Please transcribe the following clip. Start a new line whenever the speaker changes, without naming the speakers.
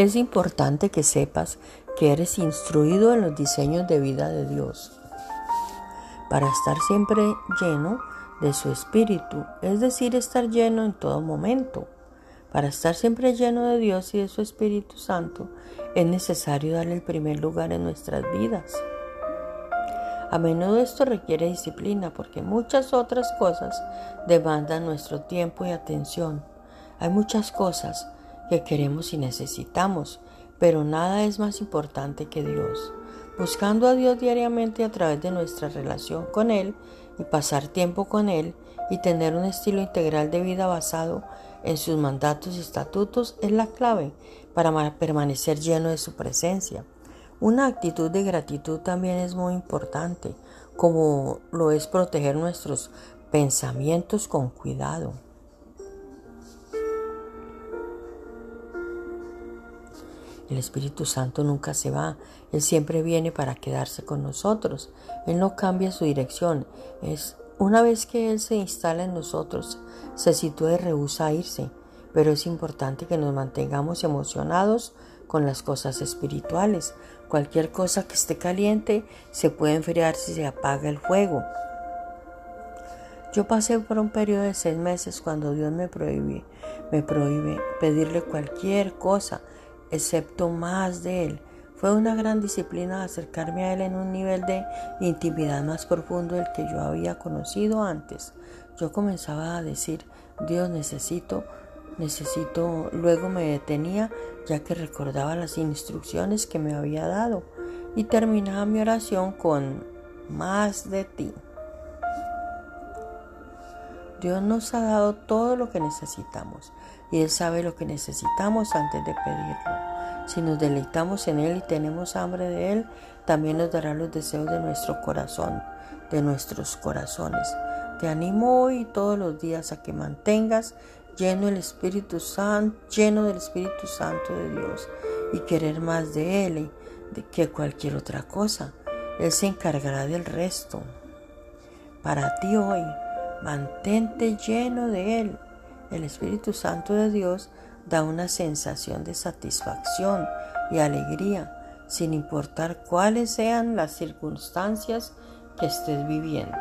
Es importante que sepas que eres instruido en los diseños de vida de Dios para estar siempre lleno de su espíritu, es decir, estar lleno en todo momento. Para estar siempre lleno de Dios y de su Espíritu Santo, es necesario darle el primer lugar en nuestras vidas. A menudo esto requiere disciplina porque muchas otras cosas demandan nuestro tiempo y atención. Hay muchas cosas que queremos y necesitamos, pero nada es más importante que Dios. Buscando a Dios diariamente a través de nuestra relación con Él y pasar tiempo con Él y tener un estilo integral de vida basado en sus mandatos y estatutos es la clave para permanecer lleno de su presencia. Una actitud de gratitud también es muy importante, como lo es proteger nuestros pensamientos con cuidado. El Espíritu Santo nunca se va, Él siempre viene para quedarse con nosotros. Él no cambia su dirección. Es una vez que Él se instala en nosotros, se sitúa y rehúsa a irse. Pero es importante que nos mantengamos emocionados con las cosas espirituales. Cualquier cosa que esté caliente se puede enfriar si se apaga el fuego. Yo pasé por un periodo de seis meses cuando Dios me prohíbe, me prohíbe pedirle cualquier cosa excepto más de Él. Fue una gran disciplina acercarme a Él en un nivel de intimidad más profundo del que yo había conocido antes. Yo comenzaba a decir, Dios necesito, necesito, luego me detenía ya que recordaba las instrucciones que me había dado y terminaba mi oración con más de ti. Dios nos ha dado todo lo que necesitamos y Él sabe lo que necesitamos antes de pedirlo. Si nos deleitamos en Él y tenemos hambre de Él, también nos dará los deseos de nuestro corazón, de nuestros corazones. Te animo hoy y todos los días a que mantengas lleno el Espíritu Santo, lleno del Espíritu Santo de Dios y querer más de Él que cualquier otra cosa. Él se encargará del resto. Para ti hoy, mantente lleno de Él el Espíritu Santo de Dios da una sensación de satisfacción y alegría, sin importar cuáles sean las circunstancias que estés viviendo.